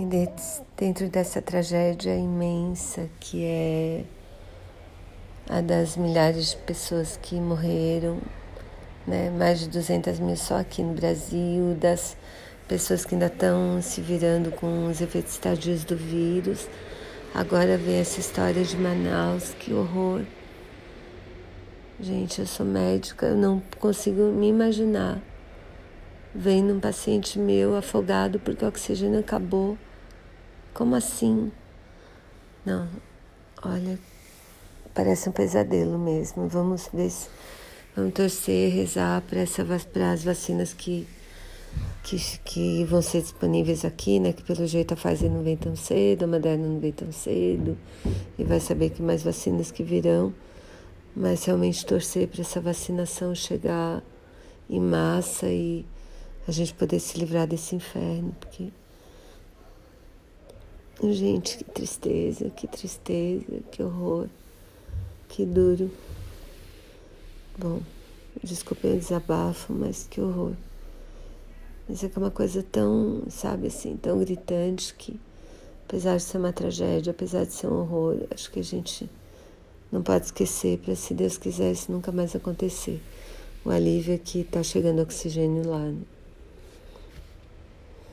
E dentro dessa tragédia imensa que é a das milhares de pessoas que morreram, né? mais de 200 mil só aqui no Brasil, das pessoas que ainda estão se virando com os efeitos tardios do vírus. Agora vem essa história de Manaus, que horror. Gente, eu sou médica, eu não consigo me imaginar vendo um paciente meu afogado porque o oxigênio acabou como assim? Não, olha, parece um pesadelo mesmo. Vamos ver se. Vamos torcer, rezar para as vacinas que, que, que vão ser disponíveis aqui, né? Que pelo jeito a Pfizer não vem tão cedo, a Moderna não vem tão cedo, e vai saber que mais vacinas que virão. Mas realmente torcer para essa vacinação chegar em massa e a gente poder se livrar desse inferno, porque Gente, que tristeza, que tristeza, que horror, que duro. Bom, desculpem o desabafo, mas que horror. Mas é que é uma coisa tão, sabe assim, tão gritante que, apesar de ser uma tragédia, apesar de ser um horror, acho que a gente não pode esquecer para, se Deus quiser, isso nunca mais acontecer. O alívio é que está chegando oxigênio lá. Né?